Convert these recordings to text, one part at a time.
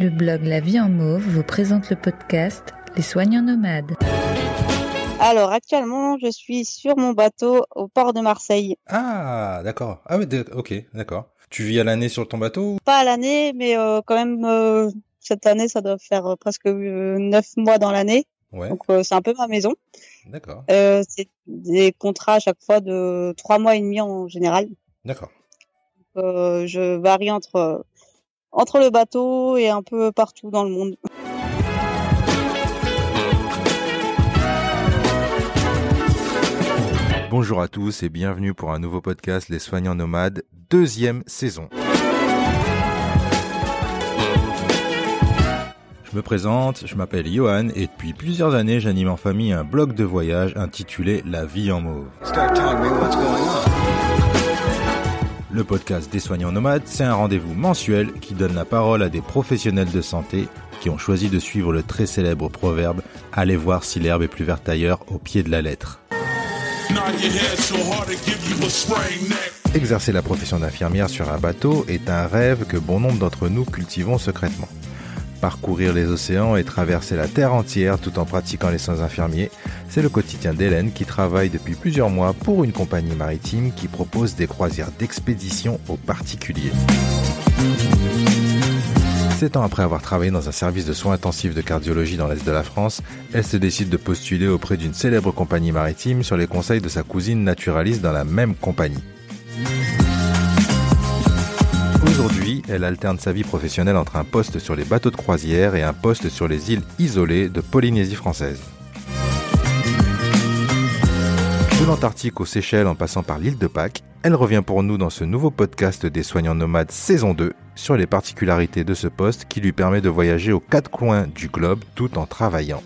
Le blog La Vie en Mauve vous présente le podcast Les Soignants Nomades. Alors actuellement, je suis sur mon bateau au port de Marseille. Ah, d'accord. Ah oui, ok, d'accord. Tu vis à l'année sur ton bateau Pas à l'année, mais euh, quand même, euh, cette année, ça doit faire euh, presque neuf mois dans l'année. Ouais, Donc c'est un peu ma maison. d'accord. c'est des contrats à chaque fois de trois mois et demi en général. D'accord. Euh, je varie entre entre le bateau et un peu partout dans le monde. Bonjour à tous et bienvenue pour un nouveau podcast Les Soignants Nomades, deuxième saison. Je me présente, je m'appelle Johan et depuis plusieurs années j'anime en famille un blog de voyage intitulé La vie en mauve. Le podcast des soignants nomades, c'est un rendez-vous mensuel qui donne la parole à des professionnels de santé qui ont choisi de suivre le très célèbre proverbe Allez voir si l'herbe est plus verte ailleurs au pied de la lettre. Exercer la profession d'infirmière sur un bateau est un rêve que bon nombre d'entre nous cultivons secrètement. Parcourir les océans et traverser la Terre entière tout en pratiquant les soins infirmiers, c'est le quotidien d'Hélène qui travaille depuis plusieurs mois pour une compagnie maritime qui propose des croisières d'expédition aux particuliers. Sept ans après avoir travaillé dans un service de soins intensifs de cardiologie dans l'Est de la France, elle se décide de postuler auprès d'une célèbre compagnie maritime sur les conseils de sa cousine naturaliste dans la même compagnie. Elle alterne sa vie professionnelle entre un poste sur les bateaux de croisière et un poste sur les îles isolées de Polynésie française. De l'Antarctique aux Seychelles en passant par l'île de Pâques, elle revient pour nous dans ce nouveau podcast des soignants nomades saison 2 sur les particularités de ce poste qui lui permet de voyager aux quatre coins du globe tout en travaillant.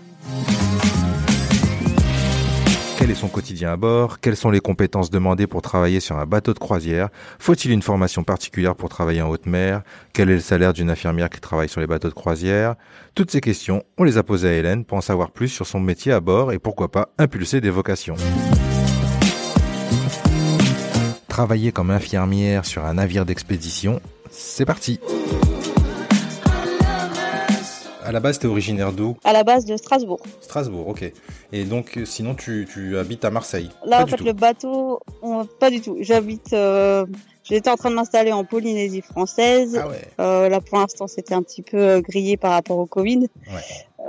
Quel est son quotidien à bord Quelles sont les compétences demandées pour travailler sur un bateau de croisière Faut-il une formation particulière pour travailler en haute mer Quel est le salaire d'une infirmière qui travaille sur les bateaux de croisière Toutes ces questions, on les a posées à Hélène pour en savoir plus sur son métier à bord et pourquoi pas impulser des vocations. Travailler comme infirmière sur un navire d'expédition, c'est parti à la base, t'es originaire d'où À la base de Strasbourg. Strasbourg, ok. Et donc, euh, sinon, tu, tu habites à Marseille Là, Pas en fait, tout. le bateau, on- pas du tout. J'habite. Euh, J'étais en train de m'installer en Polynésie française. Ah ouais. Euh, là, pour l'instant, c'était un petit peu grillé par rapport au Covid.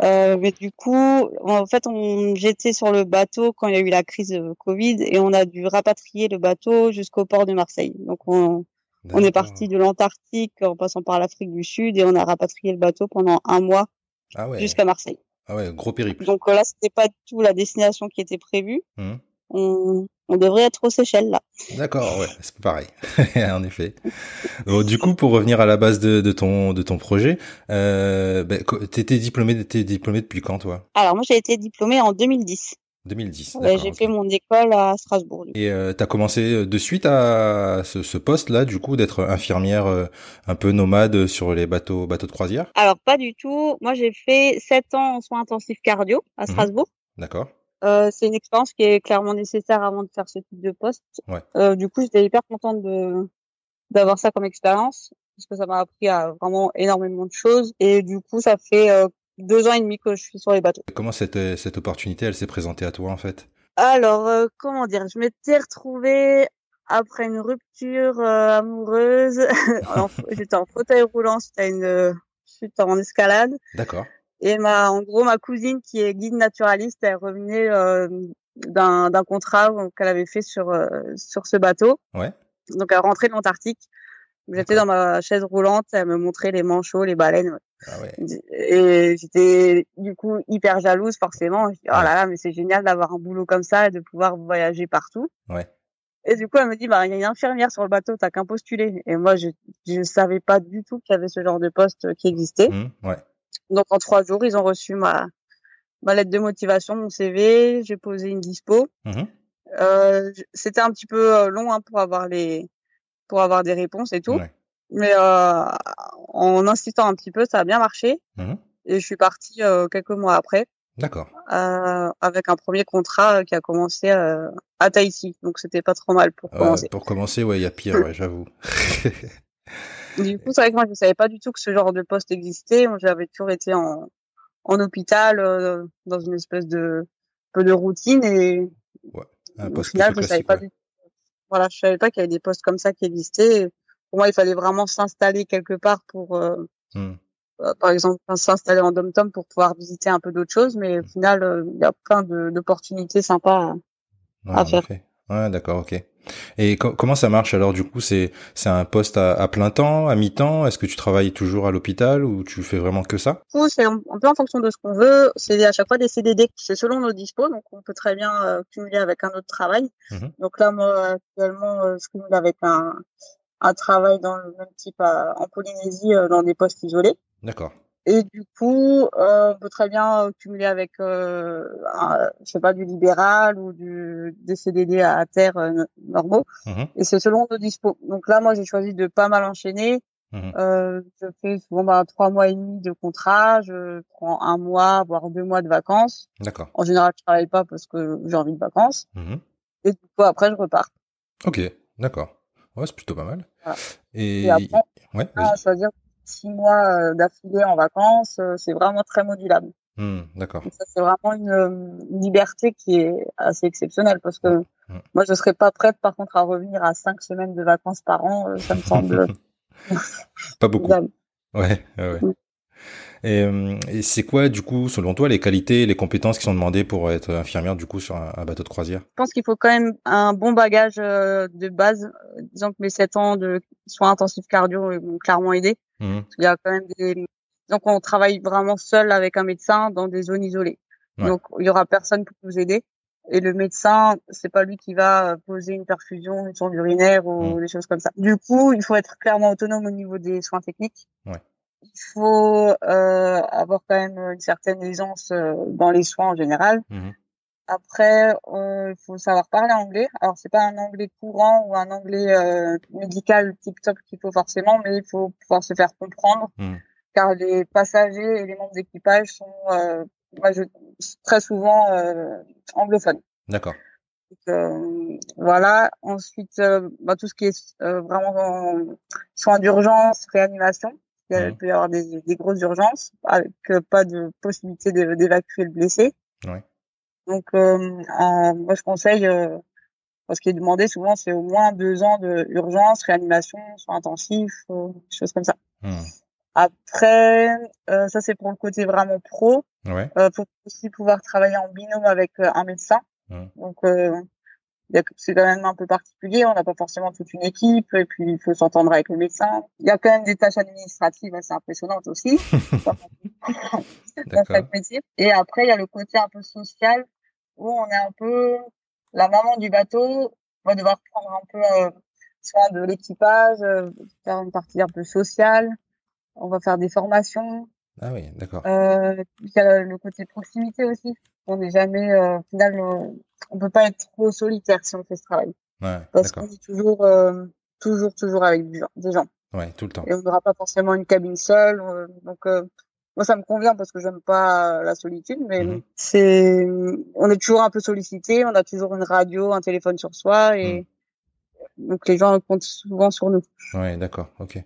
Euh, mais du coup, en fait, on, j'étais sur le bateau quand il y a eu la crise de Covid et on a dû rapatrier le bateau jusqu'au port de Marseille. Donc, on, on est parti de l'Antarctique en passant par l'Afrique du Sud et on a rapatrié le bateau pendant un mois Ah ouais. jusqu'à Marseille. Ah ouais, gros périple. Donc euh, là, c'était pas du tout la destination qui était prévue. Mhm. On, on devrait être aux Seychelles là. D'accord, ouais, c'est pareil, en effet. Bon, du coup, pour revenir à la base de, de ton de ton projet, euh, ben, t'étais diplômé, t'es diplômé depuis quand, toi? Alors moi, j'ai été diplômée en 2010. 2010. Ouais, d'accord, j'ai fait mon école à Strasbourg. Et euh, t'as commencé de suite à ce, ce poste-là, du coup, d'être infirmière euh, un peu nomade sur les bateaux bateaux de croisière? Alors pas du tout. Moi, j'ai fait sept ans en soins intensifs cardio à Mhm. Strasbourg. D'accord. Euh, c'est une expérience qui est clairement nécessaire avant de faire ce type de poste. Ouais. Euh, du coup, j'étais hyper contente de d'avoir ça comme expérience parce que ça m'a appris à vraiment énormément de choses. Et du coup, ça fait euh, deux ans et demi que je suis sur les bateaux. Comment cette euh, cette opportunité, elle s'est présentée à toi, en fait? Alors, euh, comment dire, je m'étais retrouvée après une rupture euh, amoureuse. J'étais en fauteuil roulant suite à une euh, chute en escalade. D'accord. Et ma, en gros, ma cousine qui est guide naturaliste, elle revenait euh, d'un d'un contrat qu'elle avait fait sur euh, sur ce bateau. Ouais. Donc, elle rentrait de l'Antarctique. J'étais dans ma chaise roulante, elle me montrait les manchots, les baleines. Ah ouais. Et j'étais du coup hyper jalouse forcément. Je dis, oh là là, mais c'est génial d'avoir un boulot comme ça et de pouvoir voyager partout. Ouais. Et du coup, elle me dit, bah, il y a une infirmière sur le bateau, t'as qu'un postuler. Et moi, je je savais pas du tout qu'il y avait ce genre de poste qui existait. Mhm, ouais. Donc en trois jours, ils ont reçu ma ma lettre de motivation, mon CV, j'ai posé une dispo. Mhm. Euh, C'était un petit peu euh, long hein, pour avoir les pour avoir des réponses et tout. Ouais. Mais euh, en insistant un petit peu, ça a bien marché. Mhm. Et je suis partie euh, quelques mois après D'accord. euh, avec un premier contrat qui a commencé à Tahiti. Donc c'était pas trop mal pour commencer. pour commencer, ouais, il y a pire, ouais, j'avoue. Du coup, c'est vrai que moi, je savais pas du tout que ce genre de poste existait. J'avais toujours été en, en hôpital, dans une espèce de peu de routine et ouais, un poste au final, je savais pas du voilà, je savais pas qu'il y avait des postes comme ça qui existaient. Pour moi, il fallait vraiment s'installer quelque part pour, euh, mmh. euh par exemple, s'installer en dom-tom pour pouvoir visiter un peu d'autres choses. Mais au mmh. final, euh, il y a plein d'opportunités sympas à, à faire. Ouais, d'accord, ok. Et comment ça marche alors du coup C'est c'est un poste à, plein temps, à mi-temps? Est-ce que tu travailles toujours à l'hôpital ou tu fais vraiment que ça? C'est un, peu en fonction de ce qu'on veut. C'est à chaque fois des CDD. C'est selon nos dispos, donc on peut très bien euh, cumuler avec un autre travail. Mmh donc là, moi actuellement, euh, je cumule avec un un travail dans le même type en Polynésie euh, dans des postes isolés. D'accord. Et du coup, euh, on peut très bien cumuler avec, euh, je sais pas, du libéral ou du des CDD à terre euh, normaux. Mmh Et c'est selon nos dispos. Donc là, moi, j'ai choisi de pas mal enchaîner. Mmh euh, je fais souvent bah, trois mois et demi de contrat. Je prends un mois, voire deux mois de vacances. D'accord. En général, je travaille pas parce que j'ai envie de vacances. Mmh et du coup, après, je repars. Ok, d'accord. Ouais, c'est plutôt pas mal. Et, et après, ouais, à choisir six mois euh, d'affilée en vacances, euh, c'est vraiment très modulable. Mmh, d'accord. Ça, c'est vraiment une, liberté qui est assez exceptionnelle parce que mmh. moi, je serais pas prête, par contre, à revenir à cinq semaines de vacances par an. Euh, ça me semble pas beaucoup. Ouais, ouais. Mmh. Et, c'est quoi, du coup, selon toi, les qualités, les compétences qui sont demandées pour être infirmière, du coup, sur un, bateau de croisière? Je pense qu'il faut quand même un bon bagage de base. Disons que mes sept ans de soins intensifs cardio m'ont clairement aidé. Mmh. Il y a quand même des donc on travaille vraiment seul avec un médecin dans des zones isolées. Donc il y aura personne pour nous aider et le médecin c'est pas lui qui va poser une perfusion, une sonde urinaire ou mmh. des choses comme ça. Du coup, il faut être clairement autonome au niveau des soins techniques. Ouais. Il faut euh, avoir quand même une certaine aisance euh, dans les soins en général. Mmh. Après, euh, il faut savoir parler anglais. Alors, c'est pas un anglais courant ou un anglais euh, médical tip-top qu'il faut forcément, mais il faut pouvoir se faire comprendre, mmh. car les passagers et les membres d'équipage sont euh, très souvent euh, anglophones. D'accord. Euh, voilà. Ensuite, bah, tout ce qui est vraiment soins d'urgence, réanimation. Il mmh. peut y avoir des, des grosses urgences avec pas de possibilité d'évacuer le blessé. Ouais. Donc, euh, moi, je conseille, euh, ce qui est demandé souvent, c'est au moins deux ans de urgence, réanimation, soins intensifs, euh, choses comme ça. Hmm. Après, euh, ça c'est pour le côté vraiment pro. Ouais. Euh, pour aussi pouvoir travailler en binôme avec euh, un médecin. Hmm. Donc, c'est quand même un peu particulier. On n'a pas forcément toute une équipe et puis il faut s'entendre avec le médecin. Il y a quand même des tâches administratives assez impressionnantes aussi. dans chaque métier. Et après, il y a le côté un peu social où on est un peu la maman du bateau, on va devoir prendre un peu euh, soin de l'équipage, euh, faire une partie un peu sociale, on va faire des formations. Ah oui, d'accord. Euh, il y a le côté proximité aussi. On n'est jamais, euh, au final, on peut pas être trop solitaire si on fait ce travail. Ouais, Parce qu'on est toujours, toujours, toujours avec des gens. Ouais, tout le temps. Et on n'aura pas forcément une cabine seule. donc, moi, ça me convient parce que j'aime pas la solitude, mais mhm. c'est, on est toujours un peu sollicité, on a toujours une radio, un téléphone sur soi et mhm. donc les gens comptent souvent sur nous. Ouais, d'accord, ok.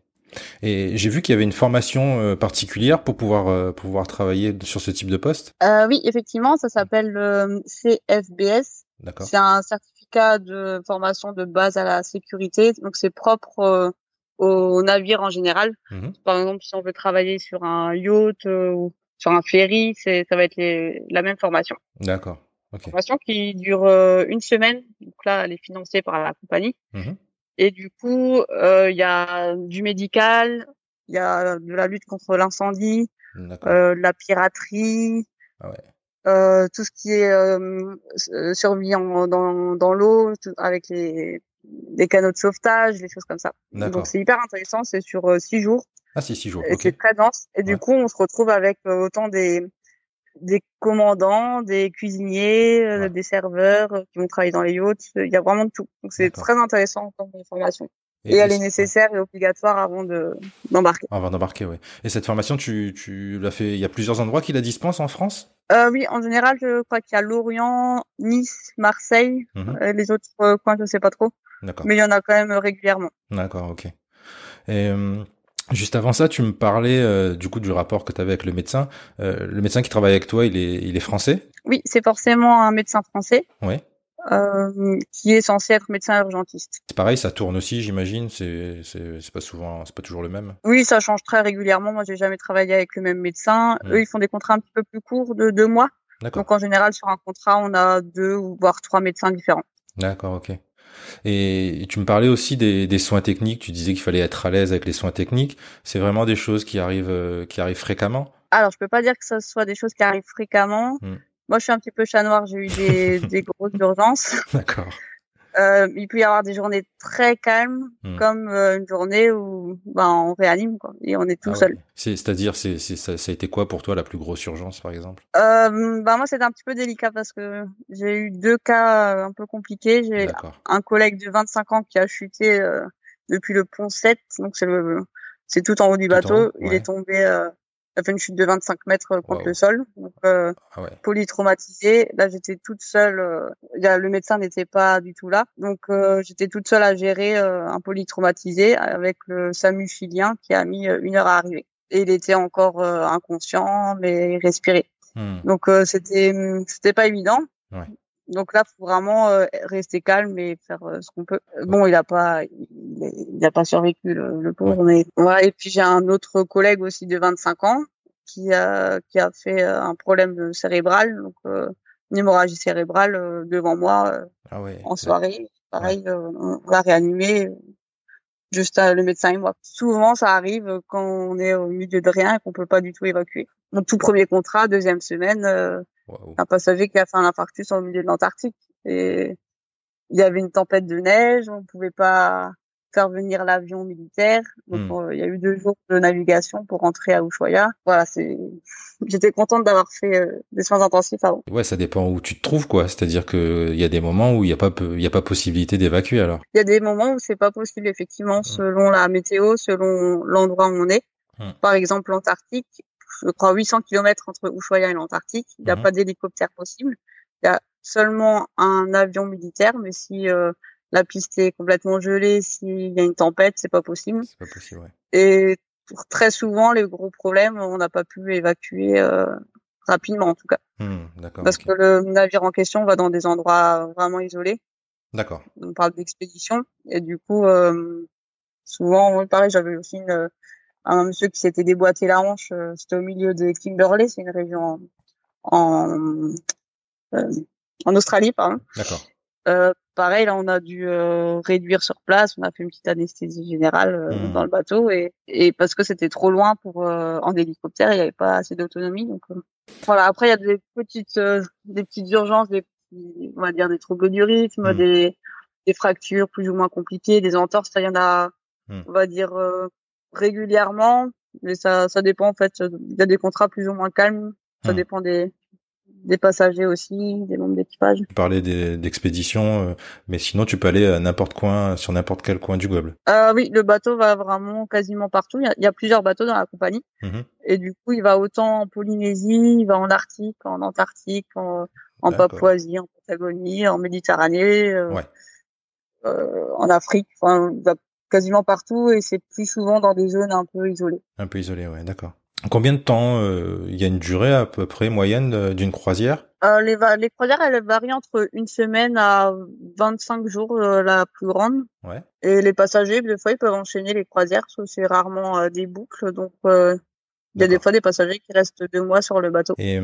Et j'ai vu qu'il y avait une formation euh, particulière pour pouvoir euh, pouvoir travailler sur ce type de poste. Euh, oui, effectivement, ça s'appelle le CFBS. D'accord. C'est un certificat de formation de base à la sécurité, donc c'est propre euh, au navire en général. Mhm. Par exemple, si on veut travailler sur un yacht euh, ou sur un ferry, c'est ça va être les, la même formation. D'accord. Okay. Formation qui dure euh, une semaine. Donc là, elle est financée par la compagnie. Mhm. Et du coup, euh, il y a du médical, il y a de la lutte contre l'incendie, euh, la piraterie, ah ouais. euh, tout ce qui est euh, survie en, dans, dans l'eau, avec les des canaux de sauvetage, des choses comme ça. Donc c'est hyper intéressant, c'est sur euh, six jours. Ah c'est six jours. Et c'est très dense. Et du coup, on se retrouve avec euh, autant des des commandants, des cuisiniers, euh, des serveurs qui vont travailler dans les yachts. Il y a vraiment de tout. Donc c'est très intéressant comme formation. Et, elle est nécessaire et obligatoire avant de d'embarquer. Avant d'embarquer, oui. Et cette formation, tu, tu l'as fait. Il y a plusieurs endroits qui la dispensent en France? Euh, oui, en général, je crois qu'il y a Lorient, Nice, Marseille. Mhm. les autres coins, je sais pas trop. Mais il y en a quand même régulièrement. D'accord, ok. Et, euh, Juste avant ça, tu me parlais euh, du coup du rapport que tu avais avec le médecin. Euh, le médecin qui travaille avec toi, il est, il est français? Oui, c'est forcément un médecin français. Oui. Euh, qui est censé être médecin urgentiste. C'est pareil, ça tourne aussi, j'imagine. C'est pas souvent, c'est pas toujours le même. Oui, ça change très régulièrement. Moi, j'ai jamais travaillé avec le même médecin. Hmm. Eux, ils font des contrats un petit peu plus courts, de deux mois. Donc en général, sur un contrat, on a deux ou voire trois médecins différents. D'accord, ok. Et tu me parlais aussi des, des soins techniques. Tu disais qu'il fallait être à l'aise avec les soins techniques. C'est vraiment des choses qui arrivent, euh, qui arrivent fréquemment? Alors, je peux pas dire que ce soit des choses qui arrivent fréquemment. Hmm. Moi, je suis un petit peu chat noir. J'ai eu des, des grosses urgences. D'accord. Euh, il peut y avoir des journées très calmes, hmm. comme euh, une journée où ben, on réanime quoi, et on est tout ah seul. C'est-à-dire, c'est, ça, ça, a été quoi pour toi la plus grosse urgence, par exemple? Euh, ben, Moi, c'était un petit peu délicat parce que j'ai eu deux cas euh, un peu compliqués. J'ai un collègue de 25 ans qui a chuté euh, depuis le pont 7, donc c'est le c'est tout en haut du bateau. Il est tombé ça fait une chute de 25 mètres contre le sol, donc euh, ah polytraumatisée. Là, j'étais toute seule. Euh, le médecin n'était pas du tout là, donc euh, j'étais toute seule à gérer euh, un polytraumatisé avec le SAMU chilien qui a mis une heure à arriver. Et il était encore inconscient, mais il respirait. Hmm. Donc c'était c'était pas évident. Ouais. Donc là, faut vraiment euh, rester calme et faire euh, ce qu'on peut. Bon, il a pas, il a pas survécu le, le pauvre, mais voilà. Et puis j'ai un autre collègue aussi de 25 ans qui a qui a fait euh, un problème cérébral, donc une hémorragie cérébrale devant moi ah en soirée. Pareil, on l'a réanimé. Juste le médecin et moi. Souvent, ça arrive quand on est au milieu de rien et qu'on peut pas du tout évacuer. Mon tout premier contrat, deuxième semaine un passager qui a fait un infarctus au milieu de l'Antarctique. Et il y avait une tempête de neige, on pouvait pas faire venir l'avion militaire. Donc hmm. euh, il y a eu deux jours de navigation pour rentrer à Ushuaia. Voilà, c'est j'étais contente d'avoir fait euh, des soins intensifs avant. Ouais, ça dépend où tu te trouves quoi, c'est-à-dire que il y a des moments où il y a pas il y a pas possibilité d'évacuer alors. Il y a des moments où c'est pas possible effectivement hmm. selon la météo, selon l'endroit où on est. Hmm. Par exemple l'Antarctique, je crois, 800 km entre Ushuaia et l'Antarctique. Il n'y a mhm. pas d'hélicoptère possible. Il y a seulement un avion militaire, mais si euh, la piste est complètement gelée, s'il y a une tempête, c'est pas possible. C'est pas possible, ouais. Et pour très souvent, les gros problèmes, on n'a pas pu évacuer euh, rapidement, en tout cas. Hmm, Parce que le navire en question va dans des endroits vraiment isolés. D'accord. On parle d'expédition. Et du coup, euh, souvent, pareil, j'avais aussi une, un monsieur qui s'était déboîté la hanche. Euh, c'était au milieu de Kimberley, c'est une région en, euh, en Australie, pardon. D'accord. Euh, pareil, là, on a dû euh, réduire sur place. On a fait une petite anesthésie générale mmh. dans le bateau et, et parce que c'était trop loin pour en hélicoptère, il n'y avait pas assez d'autonomie. Donc voilà. Après, il y a des petites, des petites urgences, des on va dire des troubles du rythme, mmh. des, des fractures plus ou moins compliquées, des entorses. Il y en a, mmh. on va dire régulièrement, mais ça, ça dépend en fait. Il y a des contrats plus ou moins calmes. Ça hmm. dépend des, des passagers aussi, des membres d'équipage. Tu parlais d'expéditions, euh, mais sinon tu peux aller à n'importe coin, sur n'importe quel coin du globe. Euh, oui, le bateau va vraiment quasiment partout. Il y a, il y a plusieurs bateaux dans la compagnie, mhm. et du coup il va autant en Polynésie, il va en Arctique, en Antarctique, en, en Papouasie, en Patagonie, en Méditerranée, euh, ouais. euh, en Afrique. Enfin, il va quasiment partout et c'est plus souvent dans des zones un peu isolées. Un peu isolées, ouais, d'accord. Combien de temps euh, il y a une durée à peu près moyenne euh, d'une croisière? Euh, les, les croisières, elles varient entre une semaine à 25 jours la plus grande. Ouais. Et les passagers, des fois, ils peuvent enchaîner les croisières, parce que c'est rarement des boucles. Donc, il y a des fois des passagers qui restent deux mois sur le bateau. Et,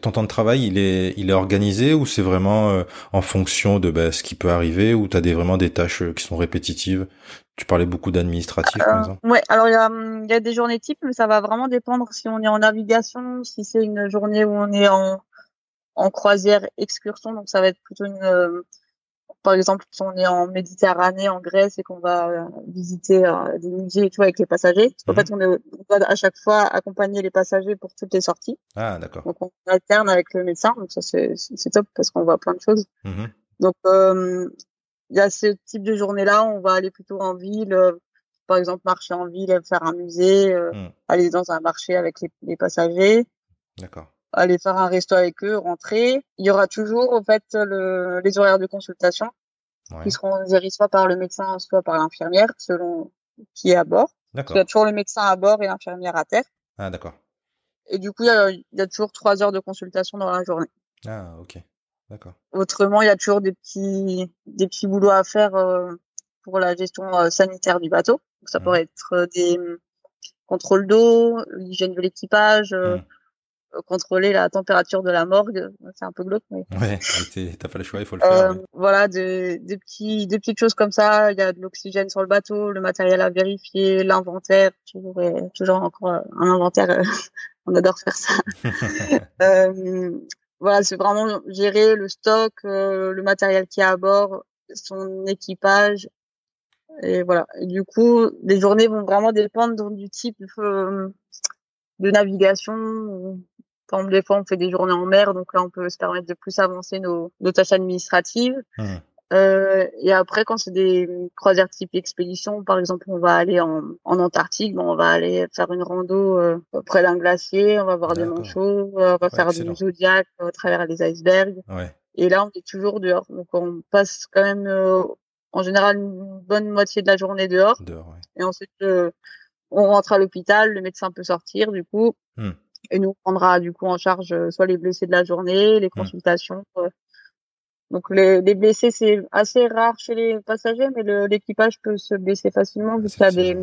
ton temps de travail, il est, il est organisé ou c'est vraiment en fonction de bah, ce qui peut arriver ou tu as des, vraiment des tâches qui sont répétitives? Tu parlais beaucoup d'administratif, par euh, exemple. Ouais, alors il y a, y a, des journées types, mais ça va vraiment dépendre si on est en navigation, si c'est une journée où on est en, en croisière excursion, donc ça va être plutôt une, euh, par exemple, si on est en Méditerranée, en Grèce et qu'on va euh, visiter des musées et tout avec les passagers. Parce qu'en mhm. fait, on, est, on à chaque fois accompagner les passagers pour toutes les sorties. Ah, d'accord. Donc on alterne avec le médecin, donc ça c'est top parce qu'on voit plein de choses. Mhm. Donc euh, il y a ce type de journée-là, on va aller plutôt en ville, euh, par exemple marcher en ville, faire un musée, euh, hmm. aller dans un marché avec les, passagers. D'accord. Aller faire un resto avec eux, rentrer. Il y aura toujours en fait le, les horaires de consultation qui seront gérés soit par le médecin, soit par l'infirmière, selon qui est à bord. Il y a toujours le médecin à bord et l'infirmière à terre. Ah, d'accord. Et du coup, il y a, toujours trois heures de consultation dans la journée. Ah, ok. D'accord. Autrement, il y a toujours des petits, des petits boulots à faire euh, pour la gestion euh, sanitaire du bateau. ça mmh. pourrait être euh, des contrôles d'eau, l'hygiène de l'équipage, mmh. Euh, contrôler la température de la morgue. C'est un peu glauque, mais. Ouais, t'as pas le choix, il faut le faire. Euh, voilà, des, des petits, des petites choses comme ça. Il y a de l'oxygène sur le bateau, le matériel à vérifier, l'inventaire. Toujours, toujours encore euh, un inventaire. on adore faire ça. euh, voilà, c'est vraiment gérer le stock, le matériel qui est à bord, son équipage. Et voilà. Et du coup, les journées vont vraiment dépendre du type de navigation. Par exemple, des fois, on fait des journées en mer, donc là, on peut se permettre de plus avancer nos, nos tâches administratives. Mmh. Euh, et après, quand c'est des croisières type expédition, par exemple, on va aller en, en Antarctique, bon, on va aller faire une rando euh, près d'un glacier, on va voir des manchots, on va faire du zodiac à travers les icebergs. Ouais. Et là, on est toujours dehors. Donc, on passe quand même, euh, en général, une bonne moitié de la journée dehors. dehors ouais. Et ensuite, euh, on rentre à l'hôpital, le médecin peut sortir, du coup. Mmh et nous prendra du coup en charge euh, soit les blessés de la journée, les consultations. Euh. Donc les, les blessés c'est assez rare chez les passagers, mais l'équipage peut se blesser facilement vu qu'il y a des,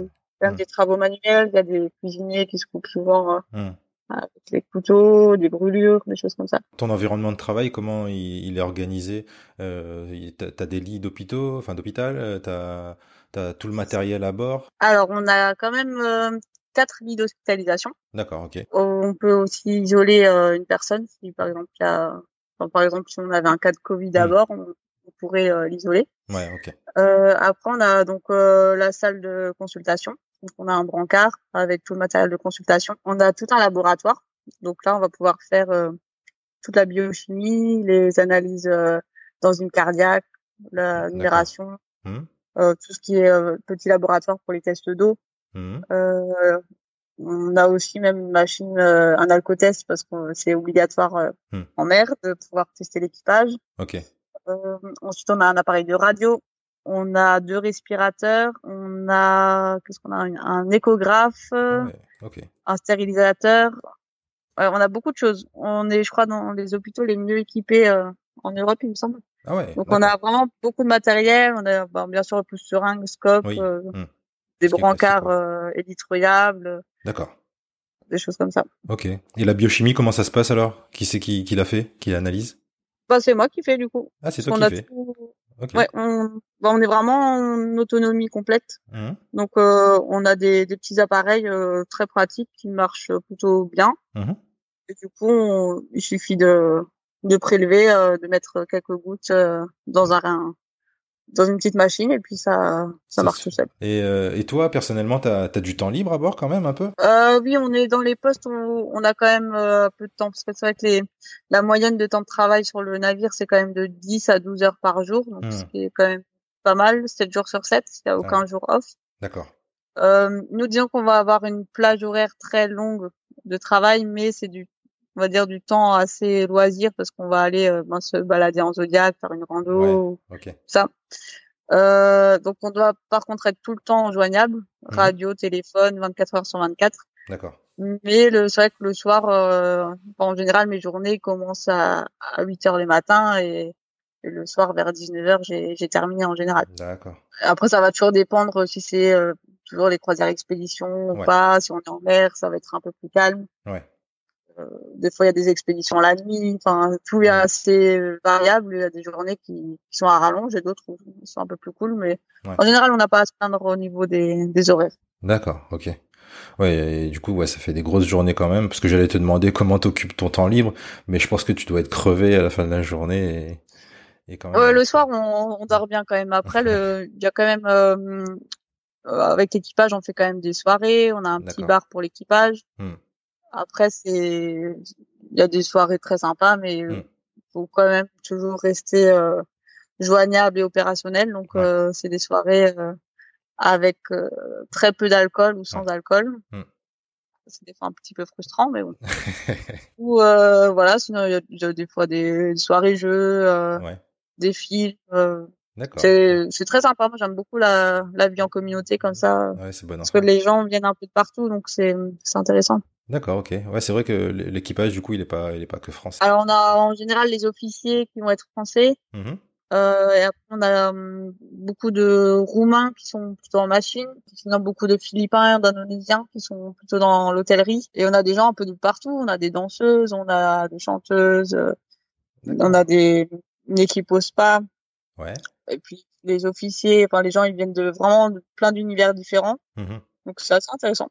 des travaux manuels, il y a des cuisiniers qui se coupent souvent. Euh, avec des couteaux, des brûlures, des choses comme ça. Ton environnement de travail, comment il, est organisé euh, T'as des lits d'hôpitaux, enfin d'hôpital T'as as tout le matériel à bord? Alors on a quand même quatre lits d'hospitalisation. D'accord, ok. On peut aussi isoler euh, une personne si par exemple il y a, par exemple si on avait un cas de Covid d'abord, hmm. on, pourrait euh, l'isoler. Ouais, ok. Euh, après on a donc la salle de consultation. Donc on a un brancard avec tout le matériel de consultation. On a tout un laboratoire. Donc là on va pouvoir faire toute la biochimie, les analyses dans une cardiaque, la numération, hmm. tout ce qui est petit laboratoire pour les tests d'eau. Mmh. Euh, on a aussi même une machine, euh, un alcotest parce que c'est obligatoire euh, mmh. en mer de pouvoir tester l'équipage. Ok. ensuite, on a un appareil de radio. On a deux respirateurs. On a qu'est-ce qu'on a? Un, échographe, ah un stérilisateur. on a beaucoup de choses. On est, je crois, dans les hôpitaux les mieux équipés en Europe, il me semble. Ah ouais, Donc on a vraiment beaucoup de matériel. On a bien sûr le pouce seringue, scope, mmh des brancards euh, éditroyables. D'accord. Des choses comme ça. Ok. Et la biochimie, comment ça se passe alors? Qui c'est qui, qui l'a fait? Qui l'analyse? Bah, C'est moi qui fais du coup. Ah, c'est toi qui fais Ouais, on, bah, on est vraiment en autonomie complète. Mmh. Donc, euh, on a des, des petits appareils euh, très pratiques qui marchent plutôt bien. Mmh. Et du coup, il suffit de, de prélever, euh, de mettre quelques gouttes euh, dans un, dans une petite machine et puis ça ça, marche tout seul. Et, euh, et toi personnellement t'as as du temps libre à bord quand même un peu? Euh, Oui on est dans les postes où on a quand même euh, peu de temps parce que c'est vrai que les, la moyenne de temps de travail sur le navire c'est quand même de 10 à 12 heures par jour donc ce hmm. qui est quand même pas mal 7 jours sur 7 il n'y a aucun jour off. D'accord. Euh, nous disons qu'on va avoir une plage horaire très longue de travail mais c'est du on va dire du temps assez loisir parce qu'on va aller euh, ben, se balader en zodiac, faire une rando, ça. Euh, donc on doit par contre être tout le temps joignable, mhm. radio, téléphone, 24 heures sur 24. D'accord. Mais le c'est vrai que le soir, euh, en général, mes journées commencent à, à 8 heures le matin et, le soir vers 19 heures, j'ai terminé en général. D'accord. Après, ça va toujours dépendre si c'est euh, toujours les croisières expéditions ou pas. Si on est en mer, ça va être un peu plus calme. Ouais. Euh, des fois, il y a des expéditions la nuit. Enfin, tout est assez variable. Il y a des journées qui, sont à rallonge et d'autres qui sont un peu plus cool. Mais en général, on n'a pas à se plaindre au niveau des, des horaires. D'accord, ok. Ouais, et du coup, ouais, ça fait des grosses journées quand même, parce que j'allais te demander comment t'occupes ton temps libre, mais je pense que tu dois être crevé à la fin de la journée. Et, et quand même... le soir, on, on, dort bien quand même. Après, il y a quand même, euh, euh, avec l'équipage, on fait quand même des soirées. On a un petit bar pour l'équipage. Hmm. Après, c'est, il y a des soirées très sympas, mais il mmh. faut quand même toujours rester euh, joignable et opérationnel. Donc, euh, c'est des soirées euh, avec très peu d'alcool ou sans alcool. Mmh. C'est des fois un petit peu frustrant, mais bon. ou voilà, sinon il y, a des fois des, soirées jeux, des films. C'est très sympa. Moi, j'aime beaucoup la, la vie en communauté comme ça. Ouais, c'est bon. Parce que les gens viennent un peu de partout, donc c'est intéressant. D'accord, ok. Ouais, c'est vrai que l'équipage, du coup, il est pas, il est pas que français. Alors, on a en général les officiers qui vont être français. Mmh euh, et après, on a hum, beaucoup de Roumains qui sont plutôt en machine, sinon beaucoup de Philippins, d'Indonésiens qui sont plutôt dans l'hôtellerie. Et on a des gens un peu de partout. On a des danseuses, on a des chanteuses, euh, on a des une équipe au spa. Ouais. Et puis les officiers, enfin les gens, ils viennent de vraiment de plein d'univers différents. Mmh Donc c'est assez intéressant.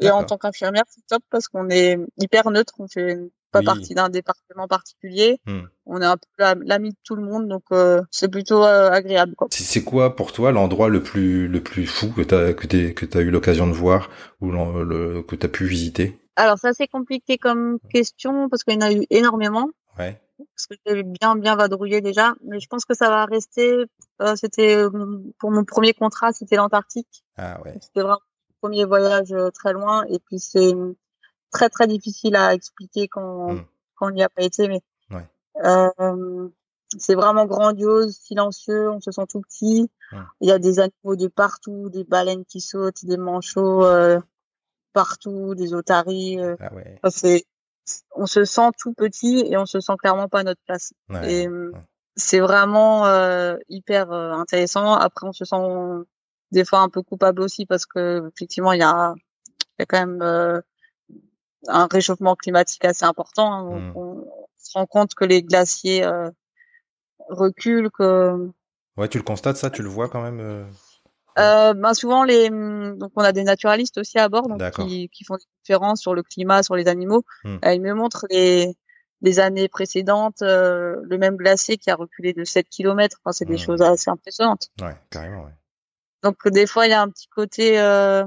Et en tant qu'infirmière, c'est top parce qu'on est hyper neutre, on fait pas partie d'un département particulier. Mmh. On est un peu l'ami de tout le monde, donc euh, c'est plutôt euh, agréable. C'est quoi pour toi l'endroit le plus le plus fou que t'as que t'es que t'as eu l'occasion de voir ou le, que t'as pu visiter? Alors ça c'est compliqué comme question parce qu'il y en a eu énormément. Ouais parce que j'ai bien bien vadrouillé déjà, mais je pense que ça va rester. Euh, c'était euh, pour mon premier contrat, c'était l'Antarctique. Ah ouais. C'était vraiment mon premier voyage euh, très loin, et puis c'est très très difficile à expliquer quand hmm. quand on n'y a pas été, mais ouais. euh, c'est vraiment grandiose, silencieux, on se sent tout petit. Hmm. Il y a des animaux de partout, des baleines qui sautent, des manchots euh, partout, des otaries. ah ouais. c'est on se sent tout petit et on se sent clairement pas à notre place. et c'est vraiment euh, hyper euh, intéressant. Après, on se sent des fois un peu coupable aussi parce que effectivement, il y a, y a quand même euh, un réchauffement climatique assez important. Hein. Mmh. On, se rend compte que les glaciers reculent, que Ouais, tu le constates ça, tu le vois quand même. Euh, ben souvent les donc on a des naturalistes aussi à bord donc qui, qui font des conférences sur le climat, sur les animaux. Hmm. Euh, ils me montrent les les années précédentes, euh, le même glacier qui a reculé de 7 km. Enfin, c'est des hmm. choses assez impressionnantes. Ouais, carrément. Ouais. Donc des fois il y a un petit côté, euh,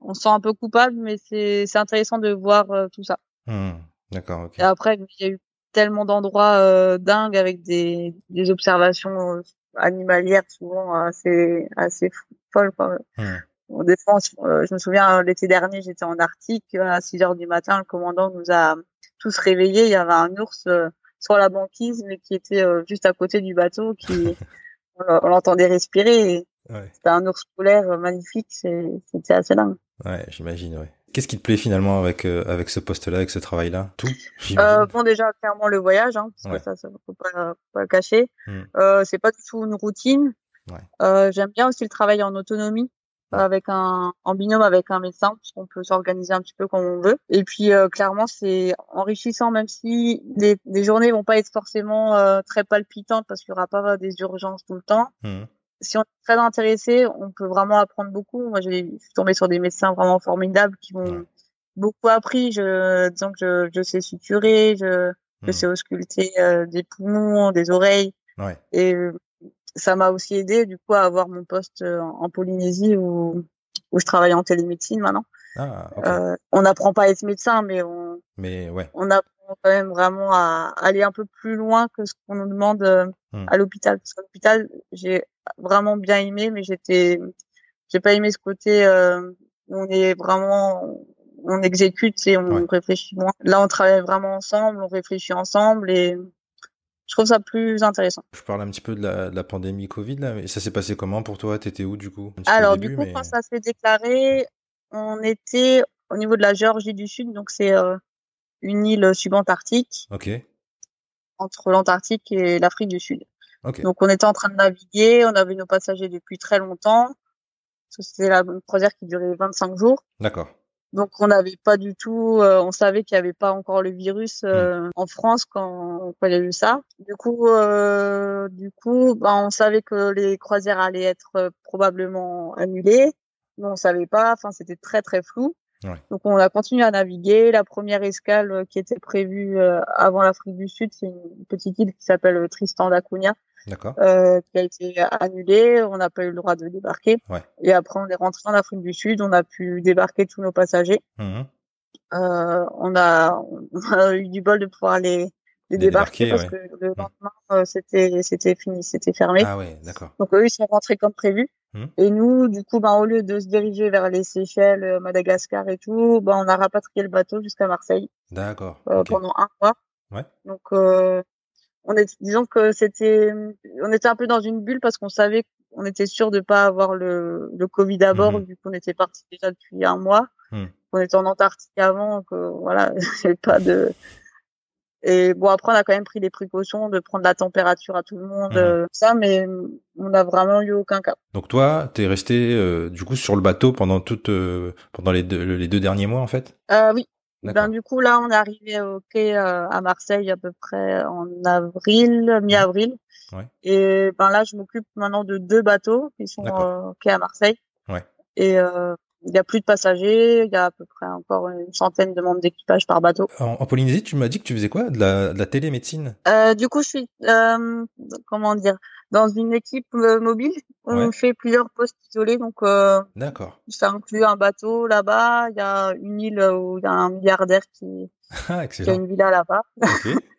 on se sent un peu coupable, mais c'est c'est intéressant de voir euh, tout ça. Hmm. D'accord. ok. Et après il y a eu tellement d'endroits dingues avec des des observations animalière souvent assez assez folle quoi. Mmh. Des fois, je me souviens l'été dernier, j'étais en Arctique à 6 heures du matin, le commandant nous a tous réveillés. Il y avait un ours euh, sur la banquise, mais qui était euh, juste à côté du bateau, qui on l'entendait respirer. Ouais. C'était un ours polaire magnifique, c'était assez dingue. Ouais, j'imagine, ouais. Qu'est-ce qui te plaît finalement avec euh, avec ce poste-là, avec ce travail-là? Tout. Euh, bon, déjà clairement le voyage, hein, parce que ça, ça faut pas, pas le cacher. Hmm. Euh, c'est pas du tout une routine. Ouais. Euh, J'aime bien aussi le travail en autonomie, avec un en binôme avec un médecin, parce qu'on peut s'organiser un petit peu comme on veut. Et puis euh, clairement, c'est enrichissant, même si les, les journées vont pas être forcément euh, très palpitantes, parce qu'il y aura pas des urgences tout le temps. Hmm si on est très intéressé, on peut vraiment apprendre beaucoup. Moi, j'ai tombé sur des médecins vraiment formidables qui m'ont beaucoup appris. Je, disons que je, je sais suturer, je, je hmm. sais ausculter euh, des poumons, des oreilles. Ouais. Et ça m'a aussi aidé, du coup, à avoir mon poste euh, en Polynésie où, où je travaille en télémédecine maintenant. Ah, okay. euh, on n'apprend pas à être médecin, mais on, mais ouais. on apprend quand même vraiment à aller un peu plus loin que ce qu'on nous demande hmm. à l'hôpital. Parce qu'à l'hôpital, j'ai vraiment bien aimé, mais j'étais, j'ai pas aimé ce côté euh, où on est vraiment, on exécute et on réfléchit moins. Là, on travaille vraiment ensemble, on réfléchit ensemble et je trouve ça plus intéressant. Je parle un petit peu de la, de la pandémie Covid là, mais ça s'est passé comment pour toi? T'étais où du coup? Alors du coup, quand ça s'est déclaré, on était au niveau de la Géorgie du Sud, donc c'est euh, une île subantarctique. Ok. Entre l'Antarctique et l'Afrique du Sud. Okay. Donc on était en train de naviguer, on avait nos passagers depuis très longtemps. C'était la croisière qui durait 25 jours. D'accord. Donc on n'avait pas du tout, euh, on savait qu'il n'y avait pas encore le virus euh, mm. en France quand, quand, il y a eu ça. Du coup, euh, du coup, bah, on savait que les croisières allaient être euh, probablement annulées, mais on savait pas. Enfin, c'était très très flou. Donc on a continué à naviguer. La première escale euh, qui était prévue euh, avant l'Afrique du Sud, c'est une petite île qui s'appelle euh, Tristan d'Acunha, euh, qui a été annulée. On n'a pas eu le droit de débarquer. Ouais. Et après on est rentré en Afrique du Sud. On a pu débarquer tous nos passagers. Mmh. Euh, on, a, on a eu du bol de pouvoir les les débarquer, parce que le mmh. lendemain c'était c'était fini, c'était fermé. Ah d'accord. Donc eux ils sont rentrés comme prévu. Mmh. Et nous, du coup, ben au lieu de se diriger vers les Seychelles, euh, Madagascar et tout, ben on a rapatrié le bateau jusqu'à Marseille. D'accord. Euh, Pendant un mois. Ouais. Donc euh, on est, disons que c'était, on était un peu dans une bulle parce qu'on savait qu'on était sûr de pas avoir le, le Covid à bord, mmh vu qu'on était parti déjà depuis un mois. Mmh. On était en Antarctique avant, que voilà, il pas de, et bon, après, on a quand même pris les précautions de prendre la température à tout le monde, mmh. euh, ça, mais on n'a vraiment eu aucun cas. Donc toi, t'es resté euh, du coup sur le bateau pendant toute, euh, pendant les deux, les deux derniers mois en fait? Oui. Ben du coup là, on est arrivé au quai à Marseille à peu près en avril, mi-avril. Ouais. Et ben là, je m'occupe maintenant de deux bateaux qui sont au quai à Marseille. Ouais. Et il y a plus de passagers, il y a à peu près encore une centaine de membres d'équipage par bateau. En, Polynésie, tu m'as dit que tu faisais quoi? De la, de la télémédecine? Euh, Du coup, je suis, euh, comment dire, dans une équipe euh, mobile. On fait plusieurs postes isolés, donc euh, D'accord. ça inclut un bateau là-bas. Il y a une île où il y a un milliardaire qui, ah, qui a une villa là-bas. Okay.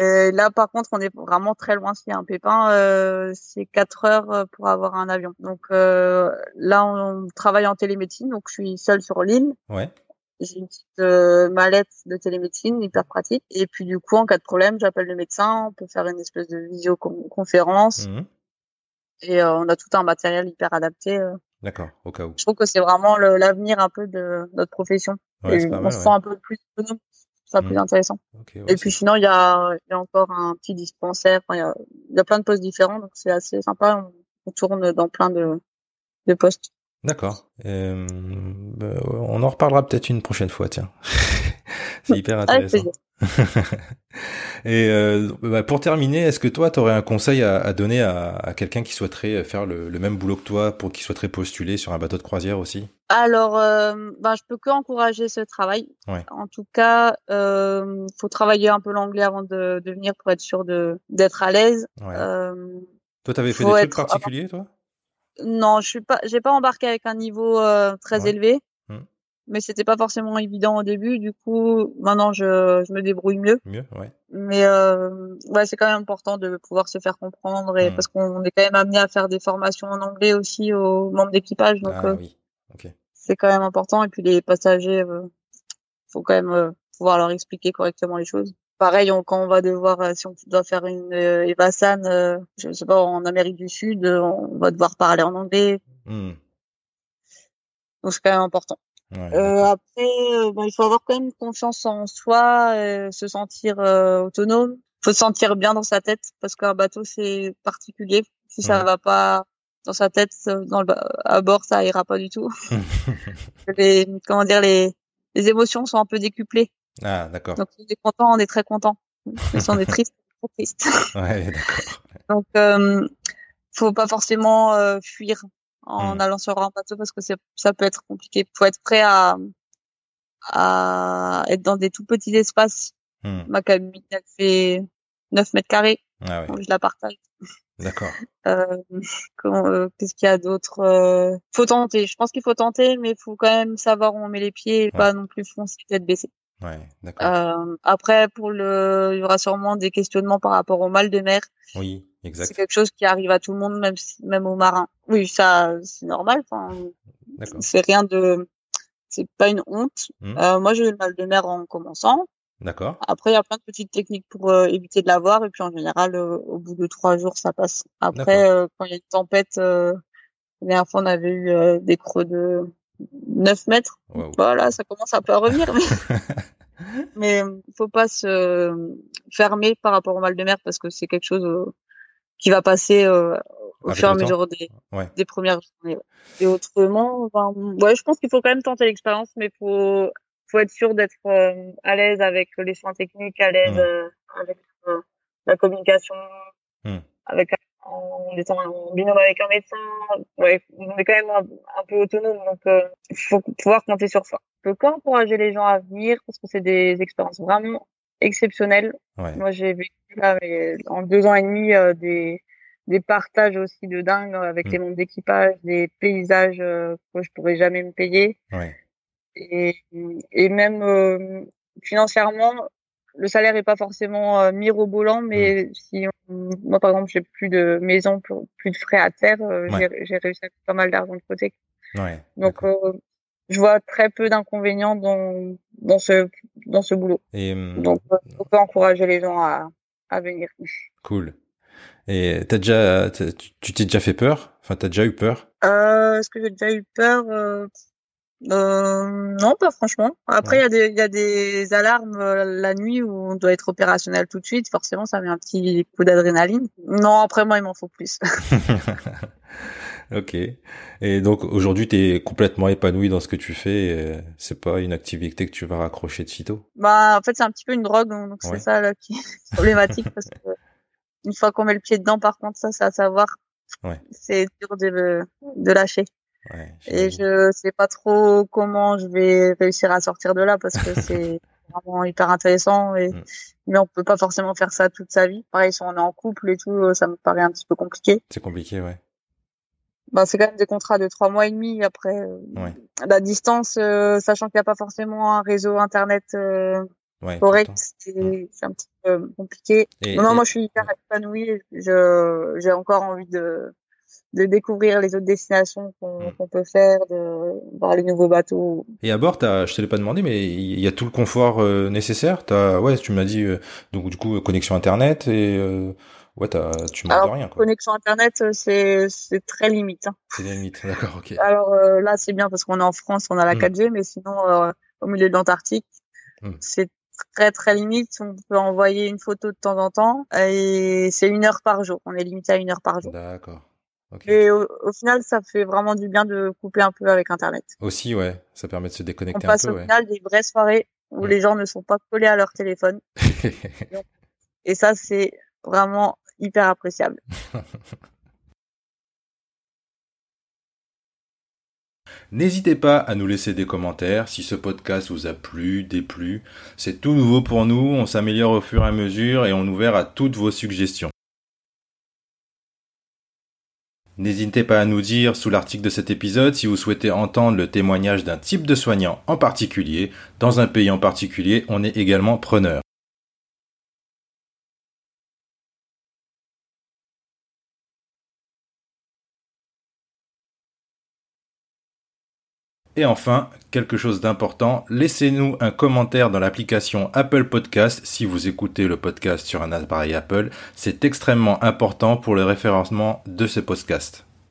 Et là, par contre, on est vraiment très loin. S'il y a un pépin, euh, c'est quatre heures euh, pour avoir un avion. Donc euh, là, on travaille en télémédecine. Donc je suis seule sur l'île. Ouais. J'ai une petite euh, mallette de télémédecine hyper pratique. Et puis du coup, en cas de problème, j'appelle le médecin. On peut faire une espèce de visioconférence. Mmh. Et euh, on a tout un matériel hyper adapté. D'accord, au cas où. Je trouve que c'est vraiment l'avenir un peu de notre profession. Ouais, on mal, se sent un peu plus autonome ça plus intéressant. Okay, ouais, et puis sinon, il y a, y a, encore un petit dispensaire. Il y, a, y a plein de postes différents, donc c'est assez sympa. On, on, tourne dans plein de, de postes. D'accord. Euh, bah, on en reparlera peut-être une prochaine fois, tiens. c'est hyper intéressant. Et euh, bah pour terminer, est-ce que toi, tu aurais un conseil à, à donner à, à quelqu'un qui souhaiterait faire le, le, même boulot que toi, pour qui souhaiterait postuler sur un bateau de croisière aussi? Alors, euh, ben, je peux que encourager ce travail. Ouais. En tout cas, euh, faut travailler un peu l'anglais avant de, de, venir pour être sûr d'être à l'aise. Ouais. Euh, toi, t'avais fait des trucs particuliers, toi? Non, je suis pas, j'ai pas embarqué avec un niveau euh, très ouais. élevé. Mais c'était pas forcément évident au début. Du coup, maintenant je, je me débrouille mieux. Mieux, ouais. Mais euh, ouais, c'est quand même important de pouvoir se faire comprendre et Mmh. parce qu'on est quand même amené à faire des formations en anglais aussi aux membres d'équipage, donc Ah euh, oui, ok. c'est quand même important. Et puis les passagers, euh, faut quand même euh, pouvoir leur expliquer correctement les choses. Pareil, on, quand on va devoir, euh, si on doit faire une Evasan, je sais pas, en Amérique du Sud, on va devoir parler en anglais. Mmh. Donc c'est quand même important. Ouais, Euh, après, euh, ben, il faut avoir quand même confiance en soi, euh, se sentir euh, autonome. faut se sentir bien dans sa tête parce qu'un bateau c'est particulier. Si ça Ouais. va pas dans sa tête, dans le, à bord, ça ira pas du tout. les, comment dire, les, les émotions sont un peu décuplées. ah, d'accord. Donc si on est content, on est très content. Si on est triste, on est triste. Ouais, d'accord. Donc, euh, faut pas forcément euh, fuir en Mm. allant sur un bateau parce que ça peut être compliqué. Faut être prêt à, à être dans des tout petits espaces. Mmh. Ma cabine, elle fait 9 mètres carrés. Ah Donc, je la partage. d'accord. Euh, euh, qu'est-ce qu'il y a d'autre euh, Faut tenter. Je pense qu'il faut tenter, mais il faut quand même savoir où on met les pieds et pas non plus foncer tête baissée. Ouais, d'accord. Euh, après, pour le, il y aura sûrement des questionnements par rapport au mal de mer. Oui, C'est quelque chose qui arrive à tout le monde, même si- même aux marins. Oui, ça, c'est normal. C'est rien de, c'est pas une honte. Mmh. Euh, moi, j'ai eu le mal de mer en commençant. D'accord. Après, il y a plein de petites techniques pour euh, éviter de l'avoir. Et puis, en général, euh, au bout de trois jours, ça passe. Après, euh, quand il y a une tempête, euh, la dernière fois, on avait eu euh, des creux de 9 mètres. Waouh. Voilà, ça commence un peu à revenir. Mais, mais faut pas se fermer par rapport au mal de mer parce que c'est quelque chose euh, qui va passer euh, au Avec fur et à mesure des, Ouais. des premières journées. Et autrement, ben, ouais, je pense qu'il faut quand même tenter l'expérience, mais faut faut être sûr d'être euh, à l'aise avec les soins techniques, à l'aise Mm. euh, avec euh, la communication, Mm. avec en étant en binôme avec un médecin. Ouais, on est quand même un, un peu autonome, donc euh, il faut pouvoir compter sur soi. Je peux qu'encourager les gens à venir parce que c'est des expériences vraiment exceptionnelles. Ouais. Moi, j'ai vécu là, en deux ans et demi euh, des des partages aussi de dingue avec Mm. les membres d'équipage, des paysages euh, que je pourrais jamais me payer Ouais. et, et même euh, financièrement le salaire est pas forcément euh, mirobolant mais Mm. si on- moi par exemple j'ai plus de maison plus, de frais à terre euh, Ouais. j'ai réussi à mettre pas mal d'argent de côté Ouais. donc euh, je vois très peu d'inconvénients dans dans ce dans ce boulot Et hum, donc euh, on peut encourager les gens à à venir. Cool. Et t'as déjà, tu t'es déjà fait peur? Enfin, t'as déjà eu peur? Euh, Est-ce que j'ai déjà eu peur euh, Non, pas franchement. Après, il y a des, il y a des alarmes euh, la nuit où on doit être opérationnel tout de suite. Forcément, ça met un petit coup d'adrénaline. Non, après moi, il m'en faut plus. ok. Et donc aujourd'hui, tu es complètement épanoui dans ce que tu fais. C'est pas une activité que tu vas raccrocher de sitôt? Bah, en fait, c'est un petit peu une drogue, donc c'est ça là qui est problématique parce que une fois qu'on met le pied dedans, par contre, ça, c'est à savoir. Ouais. C'est dur de, de lâcher. Ouais, et je sais pas trop comment je vais réussir à sortir de là parce que c'est vraiment hyper intéressant et mm. mais on peut pas forcément faire ça toute sa vie. Pareil, si on est en couple et tout, ça me paraît un petit peu compliqué. C'est compliqué, ouais. Bah, c'est quand même des contrats de trois mois et demi après euh, ouais. la distance, euh, sachant qu'il n'y a pas forcément un réseau internet euh, correct, mm. c'est un petit peu compliqué. non, moi je suis hyper épanouie. Je j'ai encore envie de de découvrir les autres destinations qu'on mm. peut faire, de voir les nouveaux bateaux. Et à bord, as, je te l'ai pas demandé, mais il y a tout le confort euh, nécessaire. As, ouais, tu m'as dit euh, donc du coup connexion internet et euh, ouais, tu manques de rien. Quoi. Connexion internet, c'est c'est très limite. Hein. C'est limite, d'accord, ok. Alors là, c'est bien parce qu'on est en France, on a la 4G, mm. mais sinon au milieu de l'Antarctique, mm. c'est très très limite. On peut envoyer une photo de temps en temps et c'est une heure par jour. On est limité à une heure par jour. D'accord. Et au, final, ça fait vraiment du bien de couper un peu avec Internet. Aussi, ouais, ça permet de se déconnecter un peu. On passe au final des vraies soirées où les gens ne sont pas collés à leur téléphone. et ça, c'est vraiment hyper appréciable. N'hésitez pas à nous laisser des commentaires si ce podcast vous a plu, déplu. C'est tout nouveau pour nous, on s'améliore au fur et à mesure et on ouvert à toutes vos suggestions. N'hésitez pas à nous dire sous l'article de cet épisode si vous souhaitez entendre le témoignage d'un type de soignant en particulier. Dans un pays en particulier, on est également preneur. Et enfin, quelque chose d'important, laissez-nous un commentaire dans l'application Apple Podcast si vous écoutez le podcast sur un appareil Apple. C'est extrêmement important pour le référencement de ce podcast.